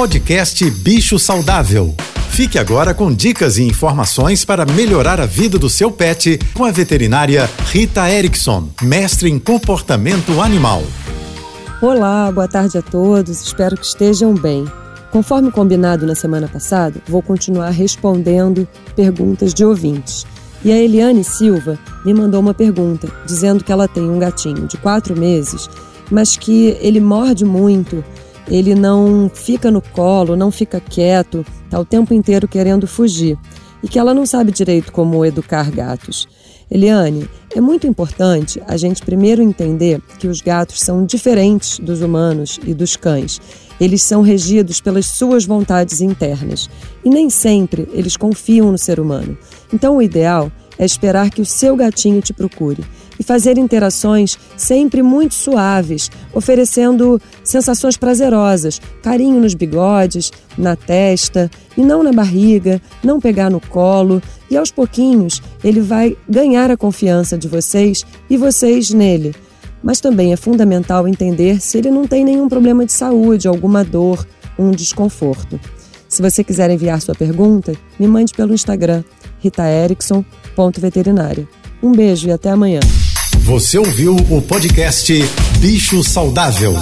Podcast Bicho Saudável. Fique agora com dicas e informações para melhorar a vida do seu pet com a veterinária Rita Erickson, mestre em comportamento animal. Olá, boa tarde a todos, espero que estejam bem. Conforme combinado na semana passada, vou continuar respondendo perguntas de ouvintes. E a Eliane Silva me mandou uma pergunta, dizendo que ela tem um gatinho de quatro meses, mas que ele morde muito, ele não fica no colo, não fica quieto, está o tempo inteiro querendo fugir, e que ela não sabe direito como educar gatos. Eliane, é muito importante a gente primeiro entender que os gatos são diferentes dos humanos e dos cães. Eles são regidos pelas suas vontades internas e nem sempre eles confiam no ser humano. Então, o ideal é esperar que o seu gatinho te procure e fazer interações sempre muito suaves, oferecendo sensações prazerosas, carinho nos bigodes, na testa e não na barriga, não pegar no colo, e aos pouquinhos ele vai ganhar a confiança de vocês e vocês nele mas também é fundamental entender se ele não tem nenhum problema de saúde, alguma dor, um desconforto. Se você quiser enviar sua pergunta, me mande pelo Instagram ritaerickson.veterinária. Um beijo e até amanhã. Você ouviu o podcast Bicho Saudável.